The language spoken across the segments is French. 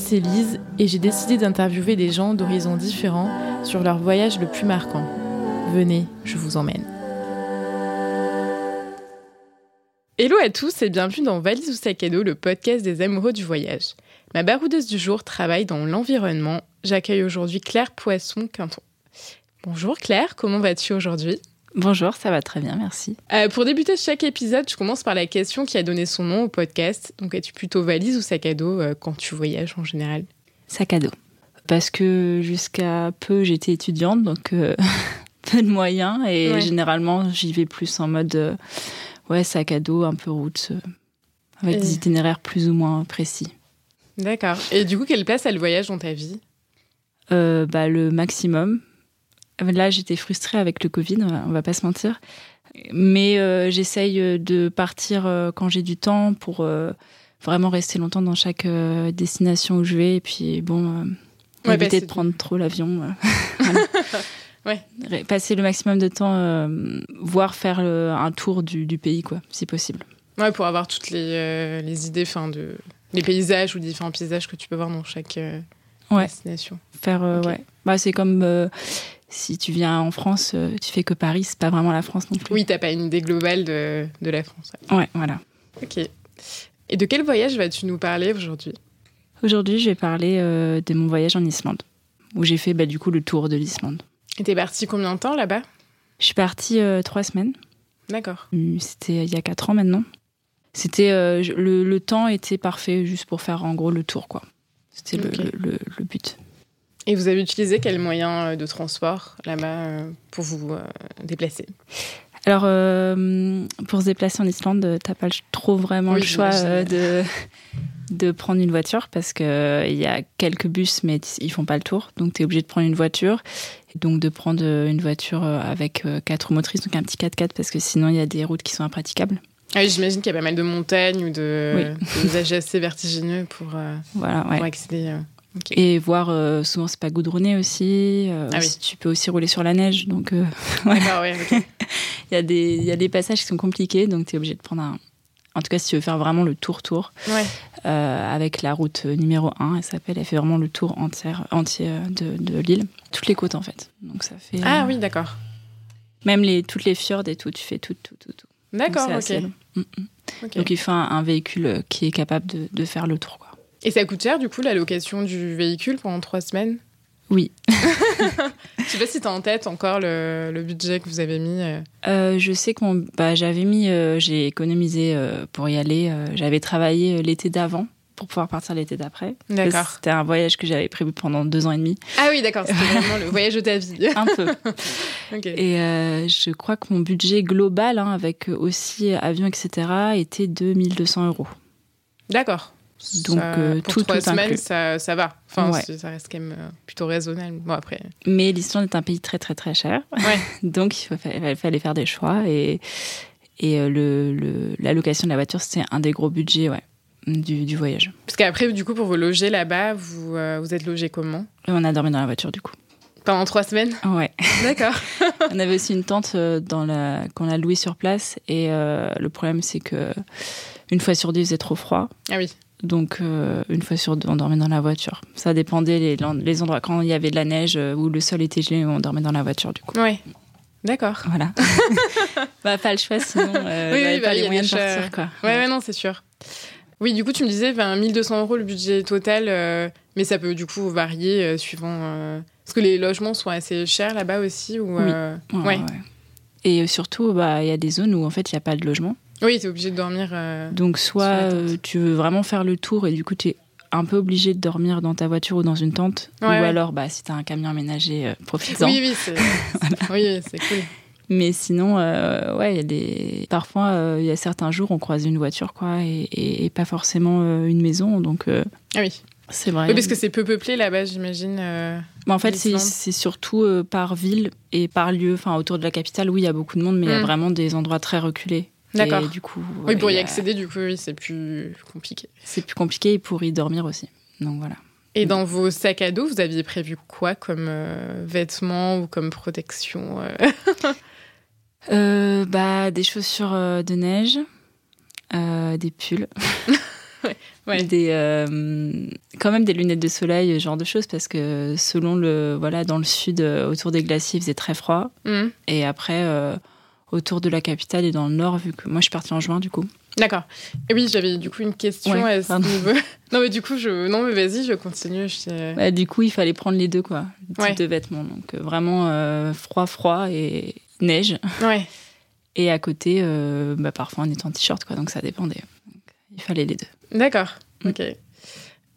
c'est Lise et j'ai décidé d'interviewer des gens d'horizons différents sur leur voyage le plus marquant. Venez, je vous emmène. Hello à tous et bienvenue dans Valise ou Sac à dos, le podcast des amoureux du voyage. Ma baroudeuse du jour travaille dans l'environnement. J'accueille aujourd'hui Claire Poisson-Quinton. Bonjour Claire, comment vas-tu aujourd'hui? Bonjour, ça va très bien, merci. Euh, pour débuter chaque épisode, je commence par la question qui a donné son nom au podcast. Donc, es-tu plutôt valise ou sac à dos euh, quand tu voyages en général? Sac à dos. Parce que jusqu'à peu, j'étais étudiante, donc euh, peu de moyens. Et Ouais. généralement, j'y vais plus en mode ouais, sac à dos, un peu route, avec Et- des itinéraires plus ou moins précis. D'accord. Et du coup, quelle place a le voyage dans ta vie? Bah, le maximum. Là, j'étais frustrée avec le Covid, on va- on va pas se mentir. Mais euh, j'essaye de partir euh, quand j'ai du temps pour euh, vraiment rester longtemps dans chaque euh, destination où je vais. Et puis, bon, euh, Ouais, éviter bah, de prendre trop l'avion. euh. Ouais. Passer le maximum de temps, euh, voire faire un tour du, du pays, quoi, si possible. Ouais, pour avoir toutes les, euh, les idées, enfin, de les paysages ou différents paysages que tu peux voir dans chaque euh, Ouais. destination. Faire, euh, ouais. Bah, c'est comme euh, si tu viens en France, euh, tu fais que Paris, c'est pas vraiment la France non plus. Oui, t'as pas une idée globale de, de la France. ouais. Ouais, voilà. Ok. Et de quel voyage vas-tu nous parler aujourd'hui? Aujourd'hui, je vais parler euh, de mon voyage en Islande, où j'ai fait bah, du coup le tour de l'Islande. Et t'es parti combien de temps là-bas? Je suis partie euh, trois semaines. D'accord. C'était il y a quatre ans maintenant. C'était euh, le, le temps était parfait juste pour faire en gros le tour, quoi. C'était le- le but. Et vous avez utilisé quel moyen euh, de transport là-bas euh, pour vous euh, déplacer? Alors, euh, pour se déplacer en Islande, t'as pas trop vraiment Oui, le choix euh, de, de prendre une voiture parce que il y a quelques bus, mais ils font pas le tour. Donc, tu es obligé de prendre une voiture. Et donc, de prendre une voiture avec quatre roues motrices, donc un petit 4x4, parce que sinon, il y a des routes qui sont impraticables. Ah oui, j'imagine qu'il y a pas mal de montagnes ou de Oui. assez vertigineux pour, euh, Voilà, ouais. pour accéder. Et voir, euh, souvent, c'est pas goudronné aussi. euh, Ah oui. Tu peux aussi rouler sur la neige. Donc, euh, D'accord, ouais, ok. il y, a des- il y a des passages qui sont compliqués. Donc, tu es obligé de prendre un. En tout cas, si tu veux faire vraiment le tour-tour, Ouais. euh, avec la route numéro 1, elle s'appelle, elle fait vraiment le tour entier, entier de, de l'île. Toutes les côtes, en fait. Donc, ça fait. Ah oui, d'accord. Même les, toutes les fjords et tout, tu fais tout, tout, tout. tout. D'accord. Mm, mm. Ok. Donc, il faut un, un véhicule qui est capable de, de faire le tour. Et ça coûte cher, du coup, la location du véhicule pendant trois semaines? Oui. Je sais pas si t'as en tête encore le, le budget que vous avez mis. euh. Euh, je sais que mon, bah, j'avais mis, euh, j'ai économisé euh, pour y aller. j'avais travaillé l'été d'avant pour pouvoir partir l'été d'après. D'accord. C'était un voyage que j'avais prévu pendant deux ans et demi, Ah oui, d'accord, c'était vraiment le voyage de ta vie. un peu. Et euh, je crois que mon budget global, hein, avec aussi avion, etc., était de 1200 euros. D'accord. Donc, Ça- euh, pour tout, trois tout semaines, ça, ça va. Enfin, Ouais. c'est- ça reste quand même euh, plutôt raisonnable. Bon, après. Mais l'Islande est un pays très très très cher, Ouais. donc il fallait faire des choix et et euh, le, le- la location de la voiture c'était un des gros budgets ouais, du, du voyage. Parce qu'après, du coup, pour vous loger là-bas, vous, euh, vous êtes logé comment? Et on a dormi dans la voiture du coup. Pendant trois semaines? Ouais. D'accord. On avait aussi une tente dans la qu'on a louée sur place et euh, le problème c'est que une fois sur deux il faisait trop froid. Ah oui. Donc, euh, une fois sur deux, on dormait dans la voiture. Ça dépendait les, les endroits. Quand il y avait de la neige euh, ou le sol était gelé, on dormait dans la voiture, du coup. Ouais. D'accord. Voilà. bah, pas le choix, sinon, euh, Oui, on oui, pas bah, il y les a moyens de partir, quoi. Ouais, ouais, non, c'est sûr. Oui, du coup, tu me disais, enfin, 1200 euros le budget total, euh, mais ça peut du coup varier suivant. Parce que les logements sont assez chers là-bas aussi ou, Oui. Ouais. Et surtout, bah, il y a des zones où, en fait, il n'y a pas de logement. Oui, t'es obligé de dormir. euh, Donc, soit euh, tu veux vraiment faire le tour et du coup, tu es un peu obligé de dormir dans ta voiture ou dans une tente. Ouais, ou ouais. alors, bah, si tu as un camion aménagé, euh, profites-en. Oui, oui, c'est oui, cool. Mais sinon, ouais, il y a des. Parfois, il y a certains jours, on croise une voiture, quoi, et, et- et pas forcément une maison. Donc, Ah oui. c'est vrai. Oui, parce que c'est peu peuplé là-bas, j'imagine. euh. En fait, c'est surtout euh, par ville et par lieu. Enfin, autour de la capitale, oui, il y a beaucoup de monde, mais il y a Mm. vraiment des endroits très reculés. D'accord. Et du coup, Oui, pour y accéder, du coup, oui, c'est plus compliqué. c'est plus compliqué et pour y dormir aussi. Donc voilà. Et dans vos sacs à dos, vous aviez prévu quoi comme euh, vêtements ou comme protection euh? Euh, bah, des chaussures euh, de neige, euh, des pulls. Ouais. des, euh, quand même des lunettes de soleil, ce genre de choses, parce que selon le, voilà, dans le sud, autour des glaciers, il faisait très froid. Mhm. Et après, euh, autour de la capitale et dans le nord, vu que moi je suis partie en juin, du coup. D'accord. Et oui, j'avais du coup une question Ouais, à ce pardon. niveau. non, mais du coup, je. Non, mais vas-y, je continue. Je Bah, du coup, il fallait prendre les deux, quoi, le type Ouais. de vêtements. Donc euh, vraiment euh, froid, froid et neige. Ouais. Et à côté, euh, bah, parfois on était en t-shirt, quoi, donc ça dépendait. Donc, il fallait les deux. D'accord. Mm. Ok.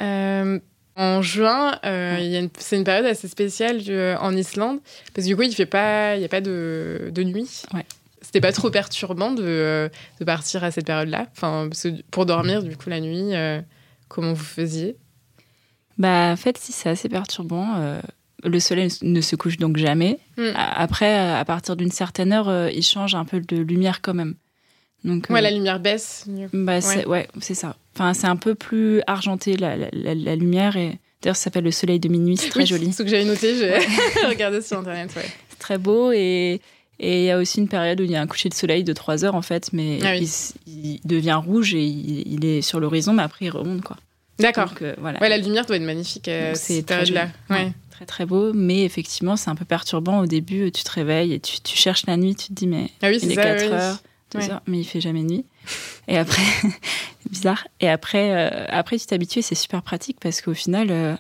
Euh, en juin, une- c'est une période assez spéciale en Islande parce que du coup, il fait pas, il y a pas de, de nuit. Ouais. C'était pas trop perturbant de, euh, de partir à cette période-là. Enfin, parce que pour dormir, du coup, la nuit, euh, comment vous faisiez? Bah, en fait, si, c'est assez perturbant. euh, le soleil ne se couche donc jamais. Mm. A- Après, à partir d'une certaine heure, euh, il change un peu de lumière quand même. Donc, Ouais, la lumière baisse. bah, c'est- ouais, c'est ça. Enfin, c'est un peu plus argenté la, la- la- la lumière. Et d'ailleurs, ça s'appelle le soleil de minuit. C'est très Oui, joli. C'est ce que j'avais noté. J'ai regardé sur internet. C'est très beau et et il y a aussi une période où il y a un coucher de soleil de 3 heures en fait, mais Ah oui. il, devient rouge et il, il est sur l'horizon, mais après il remonte quoi. D'accord. Euh, voilà. Ouais, la lumière doit être magnifique euh, cette très période-là. Ouais. Très très beau, mais effectivement c'est un peu perturbant au début. Tu te réveilles et tu, tu cherches la nuit, tu te dis mais Ah oui, il c'est est ça. 4 oui. heures, 2 Ouais. heures, mais il fait jamais nuit. Et après, c'est bizarre. Et après, euh, après tu t'habitues et c'est super pratique parce qu'au final, euh,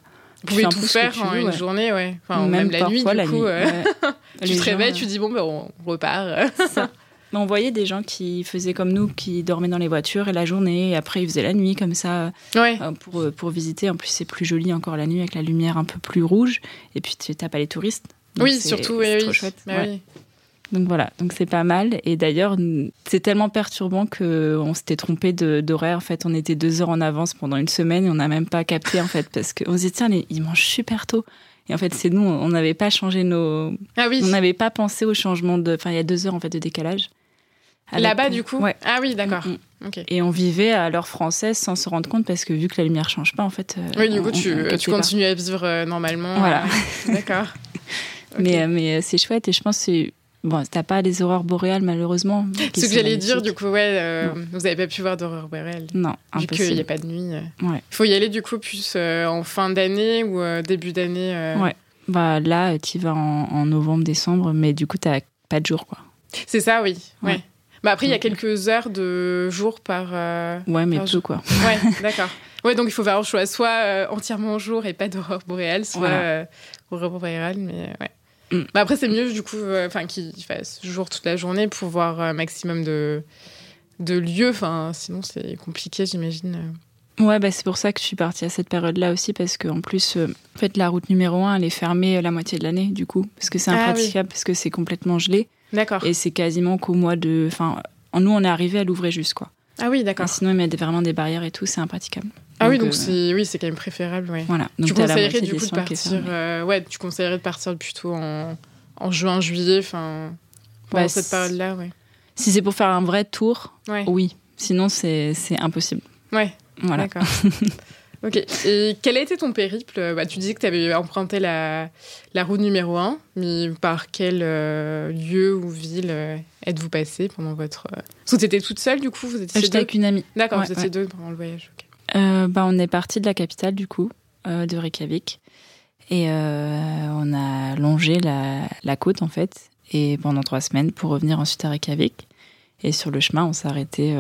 tu un tout faire en une ouais. journée, ouais. Enfin, même, la nuit, du la coup. nuit, euh, ouais. tu te réveilles, gens, tu dis bon, ben, on repart. ça. Mais on voyait des gens qui faisaient comme nous, qui dormaient dans les voitures et la journée, et après ils faisaient la nuit comme ça ouais. euh, pour, euh, pour visiter. En plus, c'est plus joli encore la nuit avec la lumière un peu plus rouge. Et puis tu tapes pas les touristes. Donc, oui, surtout, c'est oui, trop oui. chouette. Bah Ouais. oui. Donc voilà, donc c'est pas mal. Et d'ailleurs, c'est tellement perturbant que on s'était trompé d'horaire. En fait, on était deux heures en avance pendant une semaine et on n'a même pas capté en fait parce qu'on se dit tiens, les- ils mangent super tôt. Et en fait, c'est nous, on n'avait pas changé nos, Ah oui. on n'avait pas pensé au changement de, enfin, il y a deux heures en fait de décalage. Là-bas, du coup Ouais. Ah oui, d'accord. Mm, Ok. Et on vivait à l'heure française sans se rendre compte parce que vu que la lumière change pas, en fait. euh, Oui, du on- coup, tu, on- tu pas. continues à vivre euh, normalement. Voilà. euh, D'accord. Mais, euh, mais c'est chouette et je pense que c'est- bon, t'as pas les aurores boréales malheureusement. Ce que j'allais dire, du coup, ouais, euh, vous n'avez pas pu voir d'horreur boréale. Non, Vu qu'il n'y impossible. a pas de nuit. Il Ouais. faut y aller, du coup, plus euh, en fin d'année ou euh, début d'année. euh. Ouais. Bah là, tu vas en, en novembre, décembre, mais du coup t'as pas de jours quoi. C'est ça, oui. Ouais. Ouais. Bah après, il y a quelques heures de jours par. euh, Ouais, mais Par peu jour. quoi. Ouais, d'accord. Ouais, donc il faut faire un choix, soit euh, entièrement jour et pas d'aurore boréale, soit Voilà. euh, aurore boréale, mais euh, ouais. Mm. Bah après, c'est mieux, du coup, euh, enfin, qu'il fasse jour toute la journée pour voir un maximum de, de lieux. Enfin, sinon, c'est compliqué, j'imagine. Ouais, bah c'est pour ça que je suis partie à cette période-là aussi parce qu'en plus, euh, en fait, la route numéro 1 elle est fermée la moitié de l'année du coup parce que c'est Ah oui. impraticable parce que c'est complètement gelé D'accord. et c'est quasiment qu'au mois de, enfin, nous on est arrivé à l'ouvrir juste quoi. Ah oui, d'accord. sinon ils mettent vraiment des barrières et tout, c'est impraticable. Ah oui, donc c'est oui, c'est quand même préférable, ouais. Voilà. Donc tu conseillerais du coup de partir, euh, ouais, tu conseillerais de partir plutôt en, en juin, juillet, enfin, pendant Bah, cette période-là, ouais. Si c'est pour faire un vrai tour, Ouais, oui. Sinon c'est c'est impossible. ouais. Voilà. D'accord. ok. Et quel a été ton périple? Bah, Tu dis que tu avais emprunté la, la route numéro 1, mais par quel euh, lieu ou ville euh, êtes-vous passé pendant votre. euh, Parce que tu étais toute seule, du coup Vous étiez J'étais avec une amie. D'accord, Ouais, vous étiez ouais. deux pendant le voyage. Euh, bah, on est parti de la capitale, du coup, euh, de Reykjavik. Et euh, on a longé la, la côte, en fait, et pendant trois semaines pour revenir ensuite à Reykjavik. Et sur le chemin, on s'est arrêté.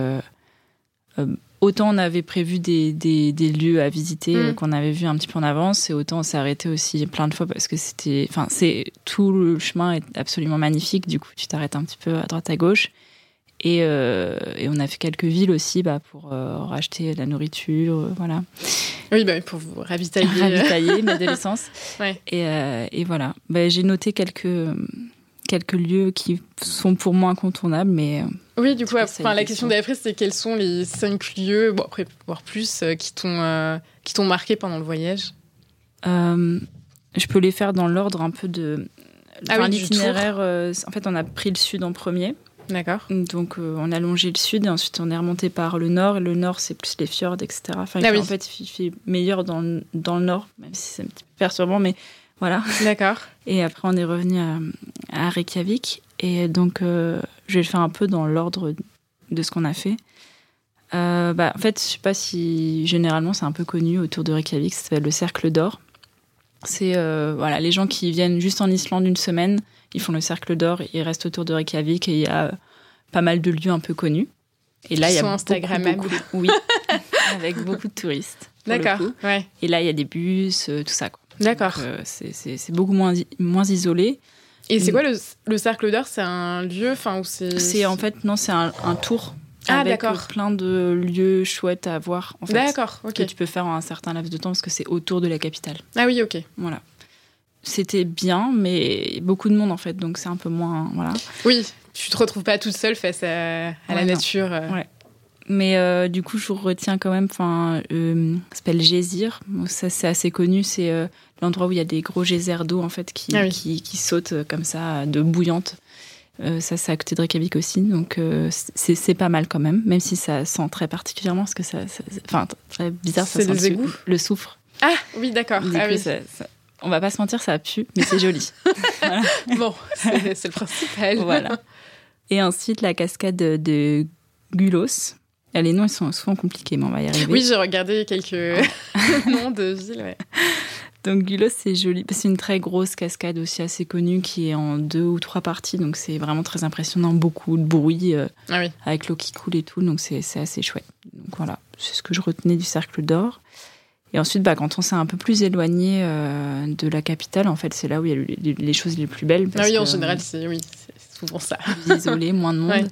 autant on avait prévu des, des, des lieux à visiter Mm. qu'on avait vu un petit peu en avance, et autant on s'est arrêté aussi plein de fois parce que c'était. Enfin, c'est tout le chemin est absolument magnifique. Du coup, tu t'arrêtes un petit peu à droite à gauche. Et, euh, et on a fait quelques villes aussi bah, pour euh, racheter de la nourriture, euh, voilà. Oui, bah, pour vous ravitailler. ravitailler, de l'essence. Ouais. Et, et voilà. Bah, J'ai noté quelques, quelques lieux qui sont pour moi incontournables, mais Oui, du coup, enfin, la question d'après, c'était quels sont les cinq lieux, bon, après, voire plus, euh, qui t'ont euh, qui t'ont marqué pendant le voyage? Euh, je peux les faire dans l'ordre un peu de. Ah Enfin, oui, du l'itinéraire, en fait, on a pris le sud en premier. D'accord. Donc, euh, on a longé le sud et ensuite on est remonté par le nord. Et le nord, c'est plus les fjords, etc. Enfin, Ah oui. en fait, il fait meilleur dans le, dans le nord, même si c'est un petit peu perturbant, mais voilà. D'accord. Et après, on est revenu à, à Reykjavik. Et donc, euh, je vais le faire un peu dans l'ordre de ce qu'on a fait. Euh, bah, en fait, je sais pas si généralement c'est un peu connu autour de Reykjavik, ça s'appelle le Cercle d'Or. C'est euh, voilà, les gens qui viennent juste en Islande une semaine, ils font le Cercle d'Or, ils restent autour de Reykjavik et il y a pas mal de lieux un peu connus. Et là, il y a Instagrammables. Beaucoup, oui, avec beaucoup de touristes. D'accord. Ouais. Et là, il y a des bus, euh, tout ça. D'accord. Euh, c'est beaucoup moins, moins isolé. Et c'est quoi le, le Cercle d'Or? C'est un lieu enfin, où c'est... C'est en fait, non, c'est un, un, tour. Ah, avec d'accord. plein de lieux chouettes à voir. En fait, D'accord, ok. Que tu peux faire en un certain laps de temps parce que c'est autour de la capitale. Ah oui, ok. Voilà. C'était bien, mais beaucoup de monde en fait, donc c'est un peu moins. Voilà. Oui, tu te retrouves pas toute seule face à, à Ouais, la non. nature. euh. Ouais. Mais euh, du coup, je retiens quand même. Enfin, euh, ça s'appelle Gésir. Bon, ça, c'est assez connu. C'est euh, l'endroit où il y a des gros geysers d'eau en fait qui, Ah oui. qui, qui sautent comme ça, de bouillante. Euh, ça, c'est à côté de Reykjavik aussi, donc euh, c'est pas mal quand même, même si ça sent très particulièrement, parce que ça, ça- enfin très bizarre, ça sent le, le soufre. Ah oui, d'accord. Ah coup, oui. ça- ça- on va pas se mentir, ça pue, mais c'est joli. Bon, c'est le principal. voilà. Et ensuite, la cascade de, de Gulos. Ah, Les noms, ils sont souvent compliqués, mais on va y arriver. Oui, j'ai regardé quelques noms de villes. Ouais. Donc Gulos, c'est joli. C'est une très grosse cascade aussi assez connue qui est en deux ou trois parties. Donc c'est vraiment très impressionnant. Beaucoup de bruit euh, Ah oui. avec l'eau qui coule et tout. Donc c'est c'est assez chouette. Donc voilà, c'est ce que je retenais du Cercle d'Or. Et ensuite, bah, quand on s'est un peu plus éloigné euh, de la capitale, en fait, c'est là où il y a les, choses les plus belles. Ah parce oui, en que, général, c'est oui, souvent ça. plus isolé, moins de monde. Ouais.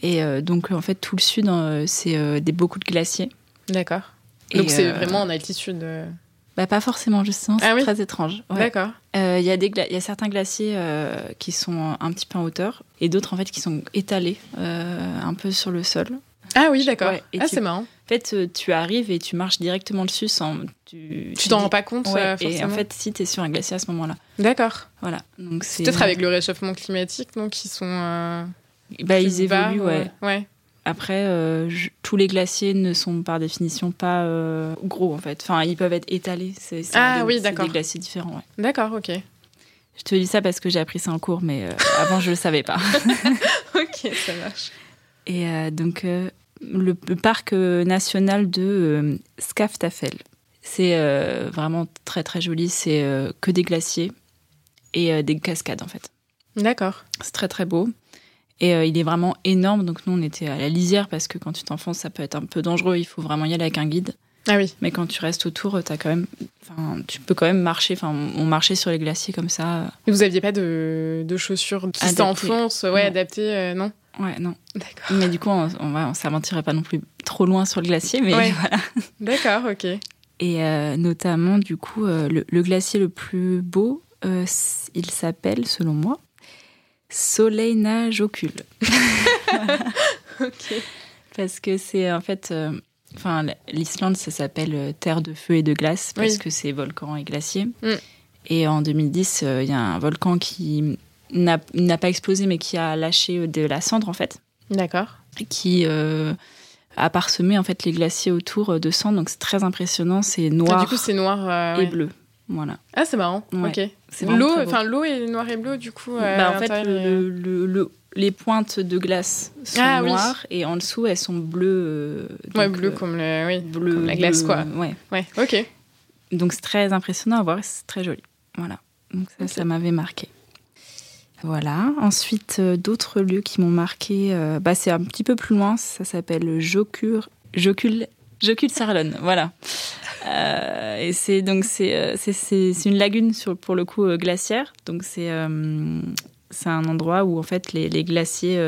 Et euh, donc, en fait, tout le sud, euh, c'est euh, des, beaucoup de glaciers. D'accord. Donc c'est euh, vraiment en altitude. Bah, pas forcément, justement, c'est Ah oui très étrange. Ouais. D'accord. Il y, y a certains glaciers qui sont un petit peu en hauteur et d'autres, en fait, qui sont étalés un peu sur le sol. Ah oui, d'accord. Ouais, ah, tu- c'est marrant. En fait, tu arrives et tu marches directement dessus sans. Tu Tu t'en rends pas compte Ouais, euh, et en forcément. fait, si tu es sur un glacier à ce moment-là. D'accord. Voilà. Peut-être avec le réchauffement climatique, donc ils sont. euh, Bah, ils bas, évoluent, ouais. Ouais. Après, euh, je- tous les glaciers ne sont par définition pas euh, gros, en fait. Enfin, ils peuvent être étalés. C'est c'est Ah des- oui, c'est d'accord. des glaciers différents, ouais. D'accord, ok. Je te dis ça parce que j'ai appris ça en cours, mais euh, avant, je le savais pas. ok, ça marche. Et donc, le, le parc national de Skaftafell. C'est vraiment très très joli. C'est que des glaciers et des cascades en fait. D'accord. C'est très très beau. Et euh, il est vraiment énorme. Donc, nous, on était à la lisière parce que quand tu t'enfonces, ça peut être un peu dangereux. Il faut vraiment y aller avec un guide. Ah oui. Mais quand tu restes autour, as quand même, tu peux quand même marcher. Enfin, on marchait sur les glaciers comme ça. Et vous aviez pas de, de chaussures qui s'enfoncent, ouais, Non. adaptées, euh, non? Ouais, non. D'accord. Mais du coup, on, on, va- on s'aventirait pas non plus trop loin sur le glacier. Mais Ouais. voilà. D'accord, ok. Et euh, notamment, du coup, le, le glacier le plus beau, euh, il s'appelle, selon moi, Soleina Jokul. Ok. Parce que c'est en fait. euh, Enfin, l'Islande, ça s'appelle euh, terre de feu et de glace parce Oui. que c'est volcan et glacier. Mm. Et en 2010, euh, il y a un volcan qui n'a pas explosé, mais qui a lâché de la cendre, en fait, D'accord. qui euh, a parsemé en fait les glaciers autour de cendre. Donc c'est très impressionnant, c'est noir Ah, du coup, c'est noir et ouais. bleu. Voilà. Ah, c'est marrant. Ouais. Ok. L'eau, enfin l'eau est noir et bleu, du coup. euh, Bah, en fait, l'intérieur, le- le- le- les pointes de glace sont Ah, oui. noires et en dessous, elles sont bleues. euh, Ouais, bleu euh, comme le, oui, bleu, comme la glace, bleu, quoi. Ouais. Ouais. Ok. Donc c'est très impressionnant à voir et c'est très joli. Voilà. Donc ça, m'avait marqué. Voilà. Ensuite, euh, d'autres lieux qui m'ont marqué, euh, bah, c'est un petit peu plus loin. Ça s'appelle Jokul, Jokul, Jokul Sarlon. Voilà. Euh, et c'est donc c'est euh, c'est- une lagune sur pour le coup euh, glaciaire. Donc c'est c'est un endroit où en fait les, les glaciers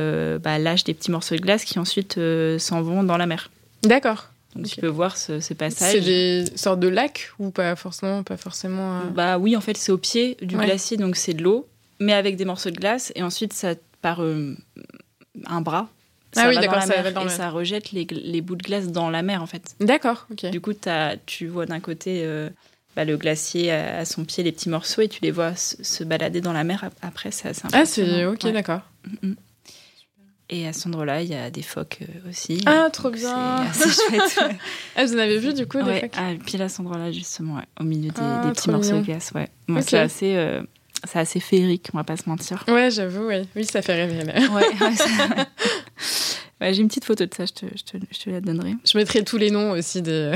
bah, lâchent des petits morceaux de glace qui ensuite s'en vont dans la mer. D'accord. Donc tu peux voir ce, ce passage. C'est des sortes de lacs ou pas forcément, pas forcément. euh, Bah oui, en fait, c'est au pied du Ouais. glacier, donc c'est de l'eau, mais avec des morceaux de glace. Et ensuite, ça par euh, un bras. Ah oui, va dans d'accord, la ça mer dans et le- ça rejette les, les bouts de glace dans la mer, en fait. D'accord. Ok. Du coup, t'as- tu vois d'un côté euh, bah, le glacier à, à son pied, les petits morceaux, et tu les vois se, se balader dans la mer. ap- Après, c'est assez Ah, c'est ok, Ouais. d'accord. Et à cet endroit-là, il y a des phoques euh, aussi. Ah, trop bien. C'est chouette. ouais. Ah, vous en avez vu du coup des Ouais, phoques? ah, pile à cet endroit-là, justement, ouais, au milieu des, Ah, des petits morceaux de glace. Ouais. Moi, c'est assez, euh, c'est assez féerique, on va pas se mentir. Ouais, j'avoue, oui. Oui, ça fait rêver. là. Ouais, ouais, ça- Ouais, J'ai une petite photo de ça, je te, je te, je te la donnerai. Je mettrai tous les noms aussi des.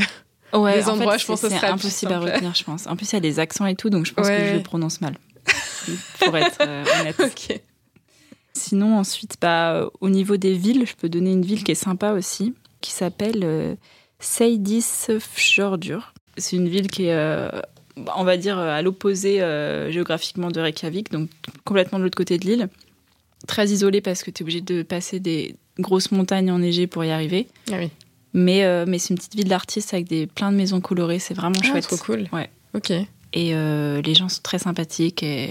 Ouais, Des en endroits, fait, je pense c'est- que ce c'est sera plus impossible à retenir, je pense. En plus, il y a des accents et tout, donc je pense que Ouais. je le prononce mal. Pour être euh, honnête. ok. Sinon, ensuite, bah, euh, au niveau des villes, je peux donner une ville qui est sympa aussi, qui s'appelle euh, Seydisfjordur. C'est une ville qui est, euh, on va dire, à l'opposé euh, géographiquement de Reykjavik, donc complètement de l'autre côté de l'île. Très isolée parce que tu es obligé de passer des grosses montagnes enneigées pour y arriver. Ah oui. Mais, euh, mais c'est une petite ville d'artistes avec des, plein de maisons colorées, c'est vraiment Ah, chouette. trop cool. Ouais. Ok. Et euh, les gens sont très sympathiques et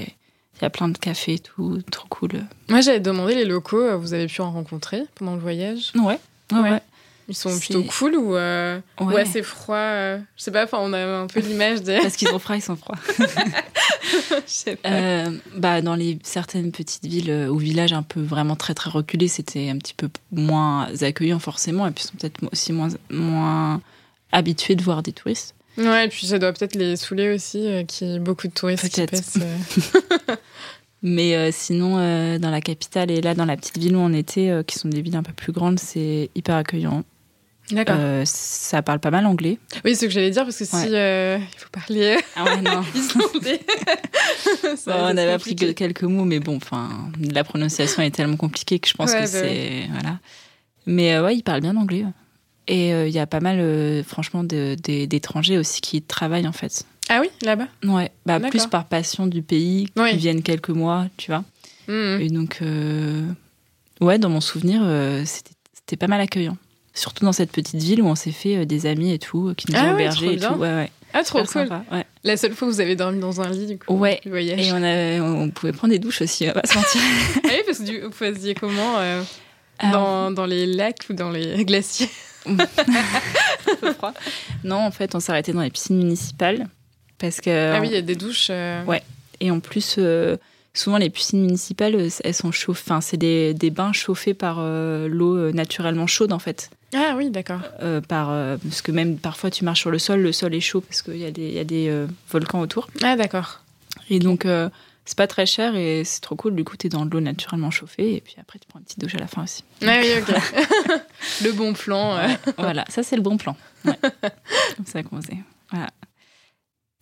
il y a plein de cafés et tout, trop cool. Moi, j'avais demandé les locaux, euh, vous avez pu en rencontrer pendant le voyage? Ouais, ouais, Ouais. Ils sont C'est- plutôt cool ou, euh, ou Ouais. assez froids euh, Je sais pas, enfin, on a un peu l'image des. Parce qu'ils sont froids, ils sont froids. Je sais pas. Euh, bah, dans les certaines petites villes euh, ou villages un peu vraiment très très reculés, c'était un petit peu moins accueillant forcément, et puis ils sont peut-être aussi moins, moins habitués de voir des touristes. Ouais, et puis ça doit peut-être les saouler aussi, qu'il y ait beaucoup de touristes qui passent. Mais euh, sinon, euh, dans la capitale et là dans la petite ville où on était, euh, qui sont des villes un peu plus grandes, c'est hyper accueillant. D'accord. Euh, ça parle pas mal anglais. Oui, c'est ce que j'allais dire, parce que si Ouais. euh, il faut parler Ah ouais, non. islandais. Bon, ça on va avait appris que quelques mots, mais bon, enfin, la prononciation est tellement compliquée que je pense Ouais, que bah c'est voilà. Mais euh, ouais, il parle bien anglais. Et euh, il y a pas mal, euh, franchement, de- de- d'étrangers aussi qui travaillent en fait. Ah oui, là-bas? Ouais, bah plus par passion du pays, qui Oui. viennent quelques mois, tu vois. Mhm. Et donc, euh, ouais, dans mon souvenir, euh, c'était pas mal accueillant. Surtout dans cette petite ville où on s'est fait euh, des amis et tout, euh, qui nous Ah ont ouais, hébergés et tout. Ouais, ouais. Ah, trop cool. sympa, ouais. La seule fois où vous avez dormi dans un lit, du coup, Ouais. du voyage. Et on, pouvait prendre des douches aussi, on va pas se mentir. Ah oui, parce que vous faisiez comment euh, dans, dans les lacs ou dans les glaciers Non, en fait, on arrêté dans les piscines municipales. Parce que. Ah oui, il y a des douches. euh, Ouais. Et en plus, souvent, les piscines municipales, elles sont chauffées. Enfin, c'est des, des bains chauffés par euh, l'eau naturellement chaude, en fait. Ah oui, d'accord. Euh, par, euh, parce que même parfois, tu marches sur le sol, le sol est chaud parce qu'il y a des, il y a des euh, volcans autour. Ah d'accord. Et donc, c'est pas très cher et c'est trop cool. Du coup, t'es dans de l'eau naturellement chauffée et puis après, tu prends une petite douche à la fin aussi. Ah oui, ok. Le bon plan. voilà, ça c'est le bon plan. Ouais. Comme ça qu'on faisait. Voilà.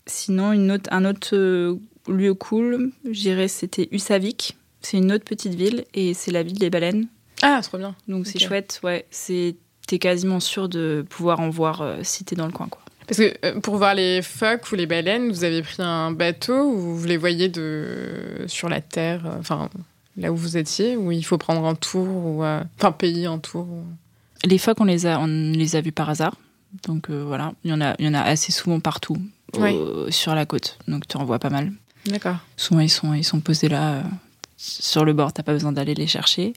Sinon, une autre, un autre lieu cool, je dirais, c'était Usavik. C'est une autre petite ville et c'est la ville des baleines. Ah, trop bien. Donc c'est chouette, ouais. C'est t'es quasiment sûr de pouvoir en voir euh, si t'es dans le coin, quoi. Parce que euh, pour voir les phoques ou les baleines, vous avez pris un bateau ou vous les voyez de sur la terre, euh, enfin là où vous étiez, ou il faut prendre un tour ou euh, enfin payer un tour. ou- Les phoques, on les a, on les a vus par hasard. Donc euh, voilà, il y en a, il y en a assez souvent partout Oui. sur la côte. Donc tu en vois pas mal. D'accord. Souvent, ils sont, ils sont posés là, euh, sur le bord, t'as pas besoin d'aller les chercher.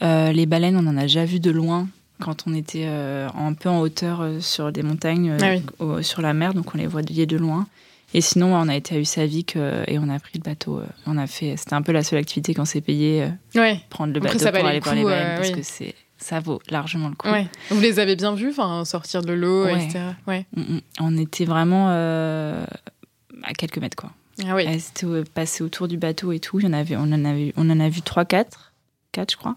Les baleines, on en a déjà vu de loin quand on était euh, un peu en hauteur euh, sur des montagnes, euh, Ah oui. au- sur la mer, donc on les voyait de loin. Et sinon, on a été à Usavik et on a pris le bateau. on a fait, c'était un peu la seule activité qu'on s'est payé, Ouais. prendre le bateau pour aller le voir les baleines, parce oui. que c'est, ça vaut largement le coup. Ouais. Vous les avez bien vus, enfin sortir de l'eau, Ouais. etc. Ouais. Mm, mm. On était vraiment à quelques mètres, quoi. Ah oui. Elles étaient passées autour du bateau et tout. Il y en avait, on, en avait, on en a vu 3, 4. 4, je crois.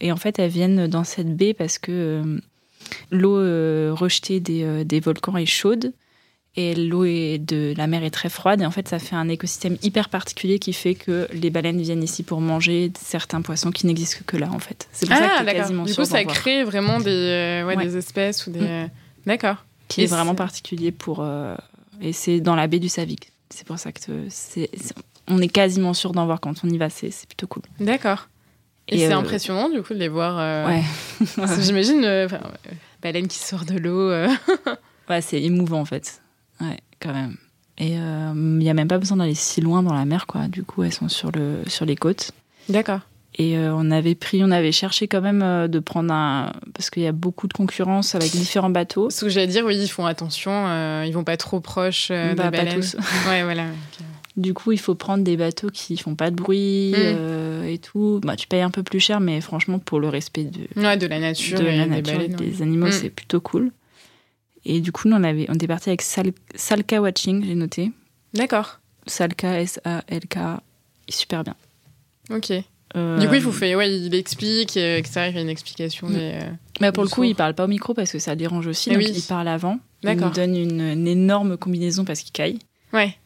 Et en fait, elles viennent dans cette baie parce que euh, l'eau euh, rejetée des, euh, des volcans est chaude et l'eau de la mer est très froide. Et en fait, ça fait un écosystème hyper particulier qui fait que les baleines viennent ici pour manger certains poissons qui n'existent que là, en fait. C'est pour ça Ah que d'accord. quasiment Du coup, ça voir. crée vraiment des, euh, ouais, Ouais. des espèces ou des. Mm. D'accord. qui Et est vraiment particulier pour. euh, et c'est dans la baie du Savik. C'est pour ça que c'est, on est quasiment sûr d'en voir quand on y va. C'est plutôt cool. D'accord. Et, Et, c'est euh, impressionnant du coup de les voir. euh, Ouais. J'imagine euh, euh, baleine qui sort de l'eau. euh. Ouais, c'est émouvant en fait. Ouais, quand même. Et il n'y a même pas besoin d'aller si loin dans la mer, quoi. Du coup, elles sont sur, le, sur les côtes. D'accord. Et on avait pris, on avait cherché quand même de prendre un. Parce qu'il y a beaucoup de concurrence avec différents bateaux. Ce que j'allais dire, oui, ils font attention, ils vont pas trop proches Bah, des pas baleines. tous. Ouais, voilà. ok. Du coup, il faut prendre des bateaux qui font pas de bruit Mm. euh, et tout. Bah, tu payes un peu plus cher, mais franchement, pour le respect de, Ouais, de la nature, de et la des nature des animaux, Mm. c'est plutôt cool. Et du coup, nous, on, avait, on était parti avec Sal- Salka Watching, j'ai noté. D'accord. Salka, S-A-L-K, super bien. Ok. Euh, Du coup, il vous fait, ouais, il explique, euh, etc. Il y a une explication Mm. des. euh, bah, pour le coup, il parle pas au micro parce que ça dérange aussi. Donc oui. il parle avant. Il nous donne une, une énorme combinaison parce qu'il caille. Ouais.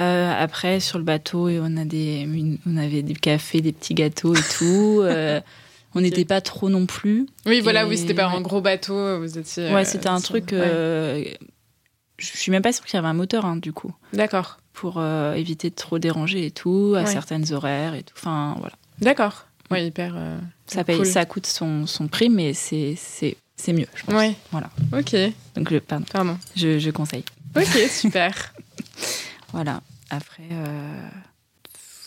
Euh, après, sur le bateau, on, a des, on avait des cafés, des petits gâteaux et tout. Euh, on n'était pas trop non plus. Oui, voilà, oui, c'était pas un gros bateau, vous étiez. ouais, euh, c'était un truc. ouais. euh, je suis même pas sûre qu'il y avait un moteur, hein, du coup, D'accord. pour euh, éviter de trop déranger et tout, à Ouais. certaines horaires et tout. Enfin, voilà. D'accord. Ouais, hyper. euh, Ça, paye, cool. ça coûte son, son prix, mais c'est c'est- c'est mieux, je pense. Ouais. Voilà. Ok, Donc, le, pardon, pardon. je, je conseille. Ok, super. Voilà. Après, euh,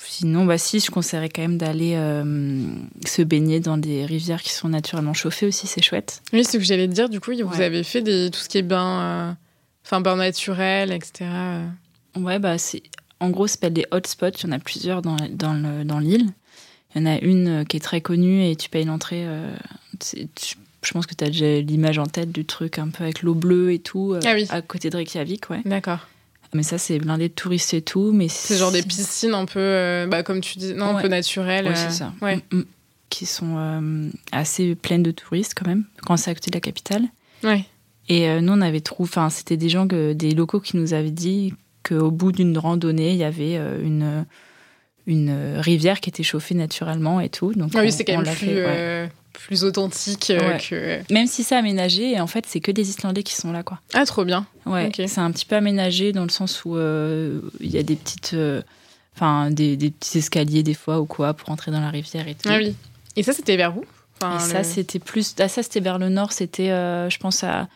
sinon, bah si, je conseillerais quand même d'aller euh, se baigner dans des rivières qui sont naturellement chauffées aussi, c'est chouette. Oui, ce que j'allais te dire, du coup, vous Ouais. avez fait des, tout ce qui est bain, euh, enfin bain naturel, etc. Ouais, bah c'est, en gros, ça s'appelle des hotspots. Il y en a plusieurs dans, dans, le- dans l'île. Il y en a une qui est très connue et tu payes l'entrée. euh, c'est- tu- je pense que tu as déjà l'image en tête du truc un peu avec l'eau bleue et tout, euh, Ah oui. à côté de Reykjavik, ouais. D'accord. Mais ça, c'est blindé de touristes et tout. Mais C'est genre des piscines un peu, euh, bah, comme tu dis, non, un peu naturelles. Ouais, euh, c'est ça. Ouais. Mm, mm. Qui sont euh, assez pleines de touristes quand même, quand c'est à côté de la capitale. Ouais. Et euh, nous, on avait trouvé, enfin, c'était des gens, que, des locaux qui nous avaient dit qu'au bout d'une randonnée, il y avait une, une rivière qui était chauffée naturellement et tout. Donc Ah oui, c'est quand même plus, fait, ouais. euh, plus authentique euh, Ouais. que. Même si c'est aménagé, en fait, c'est que des Islandais qui sont là, quoi. Ah, trop bien. Ouais, c'est un petit peu aménagé dans le sens où euh, il y a des petites, euh, enfin, des, des petits escaliers des fois ou quoi pour entrer dans la rivière et tout. Ah oui. Et ça, c'était vers où? Enfin, Et ça, c'était plus. Ah, ça, c'était vers le nord. C'était, euh, je pense, à,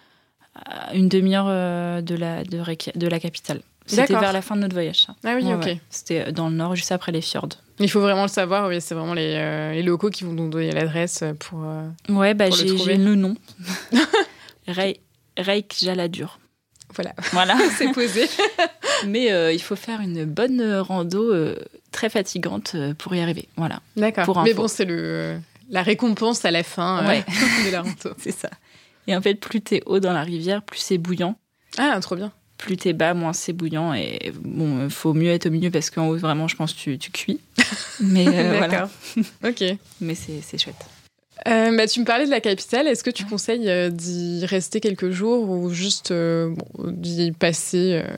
une demi-heure euh, de la de, Reykja- de la capitale. C'était vers la fin de notre voyage. Ça. Ah oui, Ouais, ok. ouais. C'était dans le nord, juste après les fjords. Il faut vraiment le savoir, oui, c'est vraiment les, euh, les locaux qui vont nous donner l'adresse pour. euh, Ouais, bah, le j'ai j'ai le nom. Rey- Reykjaladur. Voilà, Voilà. c'est posé. Mais euh, il faut faire une bonne rando euh, très fatigante euh, pour y arriver. Voilà, D'accord. Mais bon, c'est le la récompense à la fin euh, Ouais. de la rando. c'est ça. Et en fait, plus t'es haut dans la rivière, plus c'est bouillant. Ah, trop bien. Plus t'es bas, moins c'est bouillant. Et bon, faut mieux être au milieu parce qu'en haut, vraiment, je pense que tu, tu cuis. Mais euh. D'accord. ok. Mais c'est c'est chouette. Euh, bah, tu me parlais de la capitale. Est-ce que tu conseilles euh, d'y rester quelques jours ou juste euh, bon, d'y passer euh,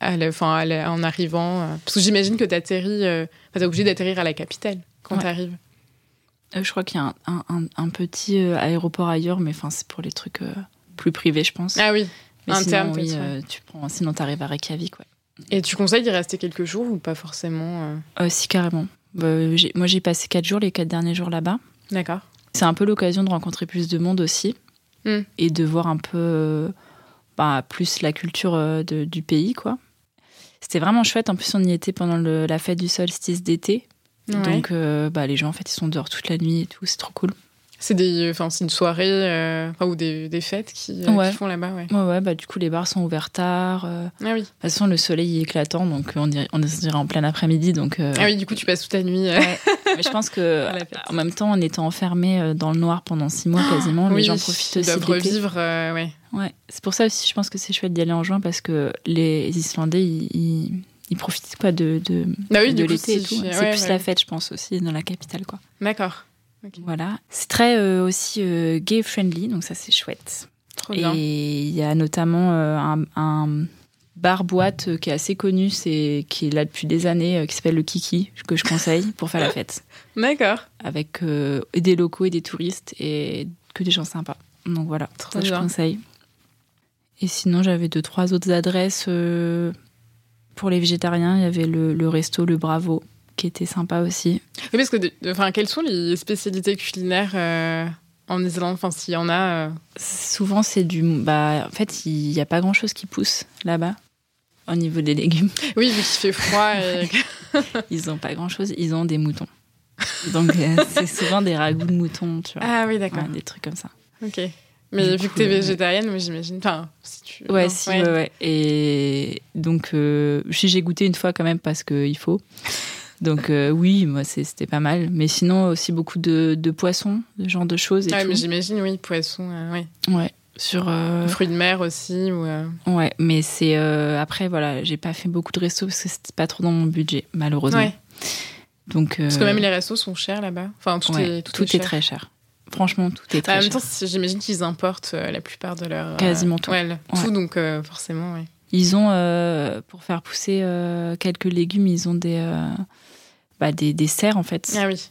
à la, à la- en arrivant euh, Parce que j'imagine que tu atterris, euh, enfin, t'es obligé d'atterrir à la capitale quand Ouais. tu arrives. Euh, je crois qu'il y a un, un- un- un petit euh, aéroport ailleurs, mais enfin, c'est pour les trucs euh, plus privés, je pense. Ah oui. Mais interne, sinon, oui, euh, tu prends, sinon, t'arrives à Reykjavik, ouais. Et tu conseilles d'y rester quelques jours ou pas forcément euh Euh, si, carrément. Bah, moi, j'ai passé quatre jours, les quatre derniers jours là-bas. D'accord. C'est un peu l'occasion de rencontrer plus de monde aussi Mm. et de voir un peu euh, bah, plus la culture de- du pays, quoi. C'était vraiment chouette. En plus, on y était pendant le- la fête du solstice d'été. Ouais. Donc, euh, bah, les gens, en fait, ils sont dehors toute la nuit et tout. C'est trop cool. C'est des, enfin, c'est une soirée, euh, ou des, des fêtes qui, euh, Ouais. qui font là-bas, ouais. Ouais, ouais, bah, du coup, les bars sont ouverts tard. euh. Ah oui. De toute façon, le soleil est éclatant, donc on dirait, on dirait en plein après-midi. Donc, euh, Ah oui, du coup, tu passes toute la nuit. ouais. Mais je pense que, en même temps, en étant enfermé dans le noir pendant six mois quasiment, oui, les gens profitent aussi de revivre, ouais. Ouais, c'est pour ça aussi, je pense que c'est chouette d'y aller en juin parce que les Islandais, ils, profitent quoi de, de, Bah oui, de l'été et tout. C'est plus ouais. la fête, je pense aussi, dans la capitale, quoi. D'accord. Voilà. C'est très euh, aussi euh, gay friendly, donc ça c'est chouette. Trop bien. Et il y a notamment euh, un, un bar-boîte qui est assez connu, c'est qui est là depuis des années, qui s'appelle le Kiki, que je conseille pour faire la fête, D'accord. avec des locaux et des touristes et que des gens sympas. Donc voilà, Trop ça je conseille. Et sinon, j'avais deux, trois autres adresses pour les végétariens. Il y avait le, le resto Le Bravo, qui était sympa aussi. Oui, parce que, enfin, quelles sont les spécialités culinaires euh, en Islande? Enfin, s'il y en a. euh, Souvent, c'est du. Bah, en fait, il n'y a pas grand chose qui pousse là-bas au niveau des légumes. Oui, vu qu'il fait froid. Et... Ils n'ont pas grand chose, ils ont des moutons. Donc, euh, c'est souvent des ragoûts de moutons, tu vois. ah oui, d'accord. Ouais, des trucs comme ça. Ok. Mais Du vu coup, que t'es euh, végétarienne, moi j'imagine. Enfin, si tu. Ouais, non, si, ouais, ouais. Et donc, euh, j'ai goûté une fois quand même parce qu'il faut. Donc, euh, oui, moi, c'était pas mal. Mais sinon, aussi beaucoup de, de poissons, ce genre de choses et tout. mais j'imagine, oui, poisson, euh, ouais. Ouais, sur. euh, Fruits de mer aussi. Ou, Ouais, mais c'est. après, voilà, j'ai pas fait beaucoup de restos parce que c'était pas trop dans mon budget, malheureusement. Ouais. Donc, Parce que même les restos sont chers là-bas. Enfin, tout, ouais, est, tout, tout est, cher. très cher. Franchement, tout est Bah, très en même temps, j'imagine qu'ils importent euh, la plupart de leur. euh, Quasiment tout. Ouais, le- Ouais. tout, donc euh, forcément, ouais. Ils ont, euh, pour faire pousser euh, quelques légumes, ils ont des, euh, bah, des, des serres en fait, Ah oui.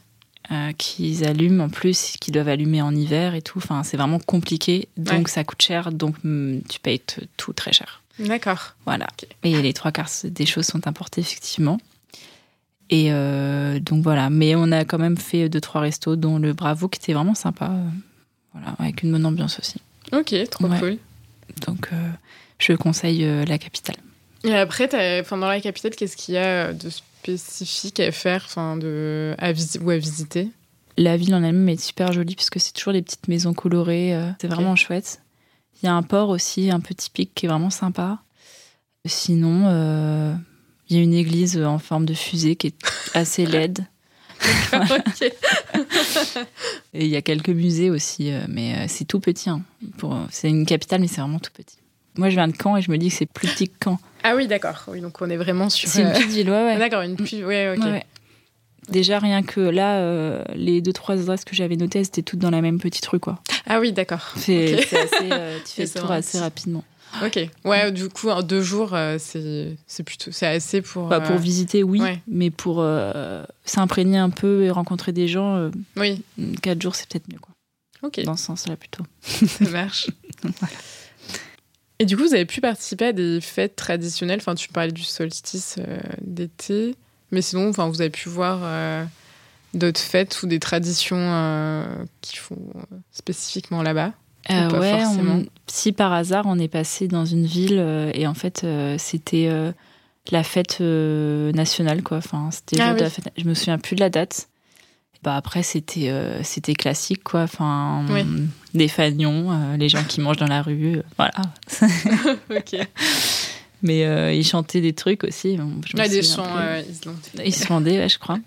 qu'ils allument en plus, qu'ils doivent allumer en hiver et tout. Enfin, c'est vraiment compliqué, donc Ouais. ça coûte cher, donc hum, tu payes tout très cher. D'accord. Voilà. Et les trois quarts des choses sont importées effectivement. Et euh, donc voilà, mais on a quand même fait deux trois restos, dont le Bravo qui était vraiment sympa. Voilà, avec une bonne ambiance aussi. Ok, trop Ouais. cool. Donc euh, je conseille euh, la capitale. Et après, enfin, dans la capitale, qu'est-ce qu'il y a de spécifique à faire, enfin, de à ou à visiter? La ville en elle-même est super jolie puisque c'est toujours des petites maisons colorées. euh, c'est vraiment chouette. Il y a un port aussi un peu typique qui est vraiment sympa. Sinon, euh, il y a une église en forme de fusée qui est assez laide. Et il y a quelques musées aussi, euh, mais euh, c'est tout petit. hein. C'est une capitale, mais c'est vraiment tout petit. Moi, je viens de Caen et je me dis que c'est plus petit que Caen. Ah oui, d'accord. Oui, donc on est vraiment sur. C'est une euh, petite ville, ouais, ouais. D'accord, une plus. Ouais, ok. Ouais. Déjà, rien que là, euh, les deux, trois adresses que j'avais notées, elles étaient toutes dans la même petite rue, quoi. Ah oui, d'accord. C'est assez, euh, tu fais le tour assez rapidement. Ok. Ouais, du coup, en deux jours, euh, c'est plutôt, c'est assez pour. Bah, pour euh, visiter, oui, ouais. mais pour s'imprégner un peu et rencontrer des gens, Oui. quatre jours, c'est peut-être mieux, quoi. Ok. Dans ce sens-là, plutôt. Ça marche. Et du coup, vous avez pu participer à des fêtes traditionnelles. Enfin, tu parlais du solstice euh, d'été, mais sinon, enfin, vous avez pu voir euh, d'autres fêtes ou des traditions euh, qui font euh, spécifiquement là-bas? Ou pas ouais, forcément? on- si par hasard on est passé dans une ville et en fait c'était la fête nationale quoi. Enfin c'était Ah oui. la fête. Je me souviens plus de la date. Bah après c'était euh, c'était classique quoi. Enfin Oui. des fagnons, euh, les gens qui mangent dans la rue, euh, voilà. ok. Mais ils chantaient des trucs aussi. bon, je Ouais, des chants islandais. Ils se vendaient, ouais, je crois.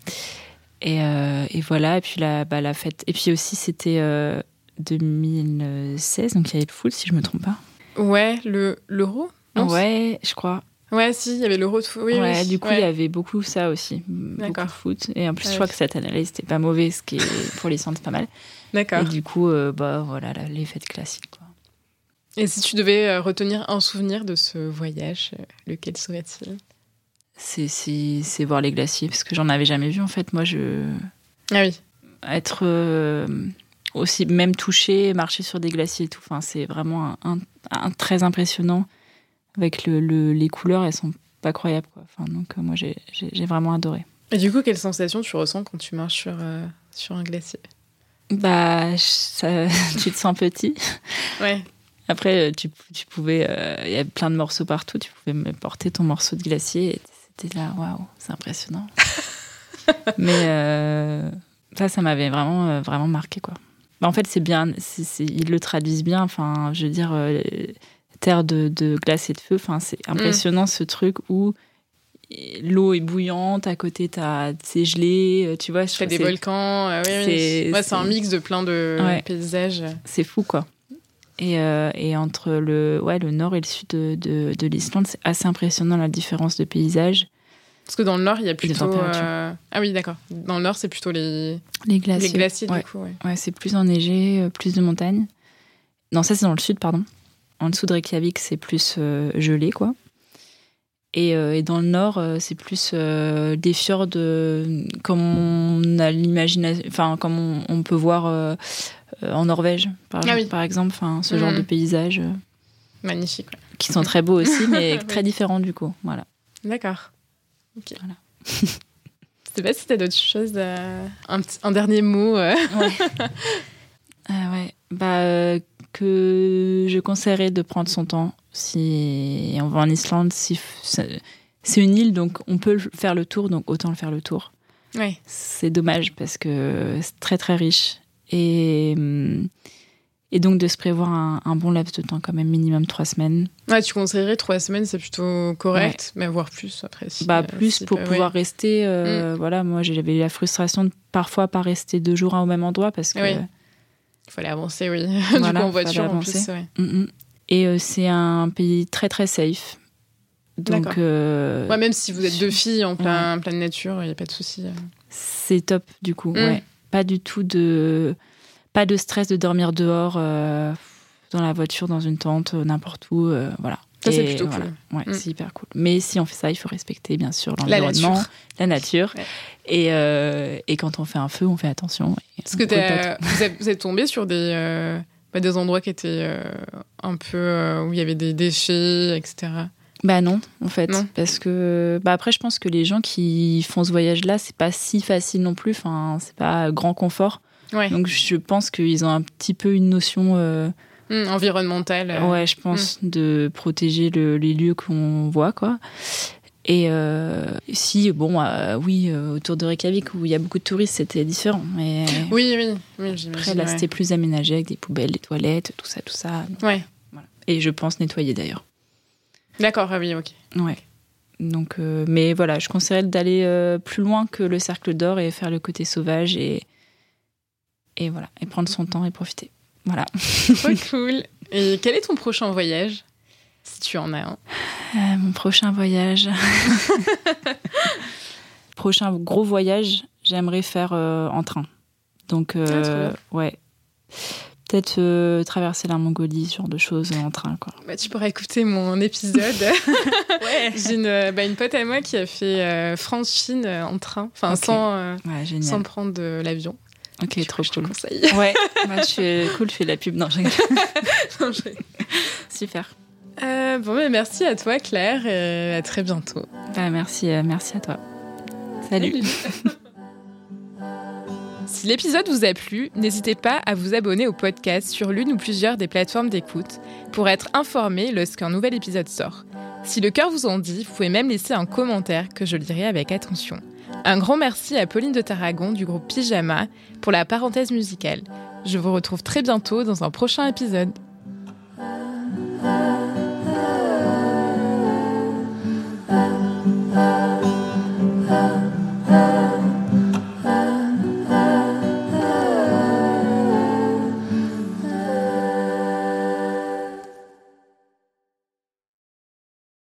Et, et voilà, et puis la, bah, la fête. Et puis aussi, c'était euh, 2016, donc il y avait le foot, si je me trompe pas. Ouais, le l'euro. Ouais, je crois. Ouais, si, il y avait l'euro de foot. Oui, ouais, oui. du coup, ouais. il y avait beaucoup ça aussi. Beaucoup de foot. Et en plus, je crois que cette année-là, c'était pas mauvais, ce qui est pour les centres pas mal. D'accord. Et du coup, euh, bah voilà, là, les fêtes classiques. Quoi. Et si tu devais euh, retenir un souvenir de ce voyage, euh, lequel serait-il? C'est, voir les glaciers, parce que j'en avais jamais vu en fait. Moi, je. Ah oui. être aussi même touché, marcher sur des glaciers et tout. Enfin, c'est vraiment un, un- un très impressionnant. Avec le, le- les couleurs, elles sont pas croyables. Quoi. Enfin, donc euh, moi, j'ai, vraiment adoré. Et du coup, quelle sensation tu ressens quand tu marches sur, euh, sur un glacier? Bah, ça- tu te sens petit. Ouais. Après, tu, tu pouvais, euh, il y a plein de morceaux partout. Tu pouvais me porter ton morceau de glacier. Et c'était là, waouh, c'est impressionnant. Mais euh, ça, ça m'avait vraiment, euh, vraiment marqué, quoi. Bah, en fait, c'est bien, ils le traduisent bien. Enfin, je veux dire, euh, terre de, de glace et de feu. Enfin, c'est impressionnant ce truc où l'eau est bouillante, à côté t'as c'est gelé, euh, tu vois. T'as des volcans. euh, oui, c'est- Ouais, un mix de plein de Ouais. paysages. c'est fou quoi. Et, euh, et entre le, ouais, le nord et le sud de, de, de l'Islande, c'est assez impressionnant la différence de paysage. Parce que dans le nord, il y a plutôt. euh, Ah oui, d'accord. Dans le nord, c'est plutôt les, Les glaciers. les glaciers, ouais. du coup. Ouais. Ouais, c'est plus enneigé, plus de montagnes. Non, ça c'est dans le sud, pardon. En dessous de Reykjavik, c'est plus euh, gelé, quoi. Et, euh, et dans le nord, euh, c'est plus des fjords comme on a l'imagination, enfin comme on, on peut voir en Norvège, par, Ah oui. par exemple, enfin ce genre de paysages euh, Magnifique. ouais. qui sont très beaux aussi, mais très différents du coup. Voilà. D'accord. Ok. Voilà. Je sais pas si t'as d'autres choses. à- Un, petit- un dernier mot. euh. Ouais. Ah ouais. Bah, euh, que je conseillerais de prendre son temps si on va en Islande. Si c'est une île, donc on peut faire le tour, donc autant le faire le tour. C'est dommage parce que c'est très très riche. Et, hum, et donc de se prévoir un, un bon laps de temps, quand même, minimum trois semaines. Ouais, tu conseillerais trois semaines, c'est plutôt correct, mais voire plus après. Si, bah, euh, plus si pour pouvoir ouais. rester. euh, Voilà, moi j'avais eu la frustration de parfois pas rester deux jours au même endroit parce que. Oui. Il fallait avancer, oui. du Voilà, coup, en voiture, en plus. Ouais. Mm, mm. Et euh, c'est un pays très très safe. Donc, euh, Ouais, même si vous êtes deux filles en plein, pleine nature, il n'y a pas de souci. euh. c'est top du coup. Mm. Ouais. Pas du tout de pas de stress de dormir dehors euh, dans la voiture, dans une tente, n'importe où. euh, voilà. Ça, c'est plutôt voilà. Ouais, Mm. c'est hyper cool. Mais si on fait ça, il faut respecter bien sûr La l'environnement, nature. la nature. Ouais. Et, euh, et quand on fait un feu, on fait attention. Parce que vous, êtes, tombé sur des, euh, bah, des endroits qui étaient euh, un peu où il y avait des déchets, etc. Bah non, en fait, Non. parce que bah après je pense que les gens qui font ce voyage-là, c'est pas si facile non plus. Enfin, c'est pas grand confort. Ouais. Donc je pense qu'ils ont un petit peu une notion, euh, Hum, environnemental. euh. ouais, je pense, de protéger le- les lieux qu'on voit, quoi. Et euh, si, bon, euh, oui, autour de Reykjavik où il y a beaucoup de touristes, c'était différent. Mais Oui, oui, oui après là, ouais. c'était plus aménagé avec des poubelles, des toilettes, tout ça, tout ça. Ouais. Voilà. Et je pense nettoyer d'ailleurs. D'accord, ah oui, ok. Ouais. Donc, euh, mais voilà, je conseillerais d'aller euh, plus loin que le cercle d'or et faire le côté sauvage et, et voilà, et prendre son temps et profiter. Voilà. Trop cool. Et quel est ton prochain voyage Si tu en as un? Euh, mon prochain voyage. prochain gros voyage, j'aimerais faire euh, en train. Donc, euh, Ah, bien. ouais. Peut-être euh, traverser la Mongolie, ce genre de choses euh, en train, quoi. Bah, tu pourras écouter mon épisode. Ouais. J'ai une, euh, bah, une pote à moi qui a fait euh, France-Chine euh, en train, enfin sans, euh, Ouais, sans prendre l'avion. Ok, trop coup, je te cool. conseille. Ouais, bah, je fais cool, je fais de la pub. Non, je- Super. Euh, bon, mais merci à toi, Claire, et à très bientôt. Bah, merci, euh, merci à toi. Salut. Si l'épisode vous a plu, n'hésitez pas à vous abonner au podcast sur l'une ou plusieurs des plateformes d'écoute pour être informé lorsqu'un nouvel épisode sort. Si le cœur vous en dit, vous pouvez même laisser un commentaire que je lirai avec attention. Un grand merci à Pauline de Tarragon du groupe Pyjama pour la parenthèse musicale. Je vous retrouve très bientôt dans un prochain épisode.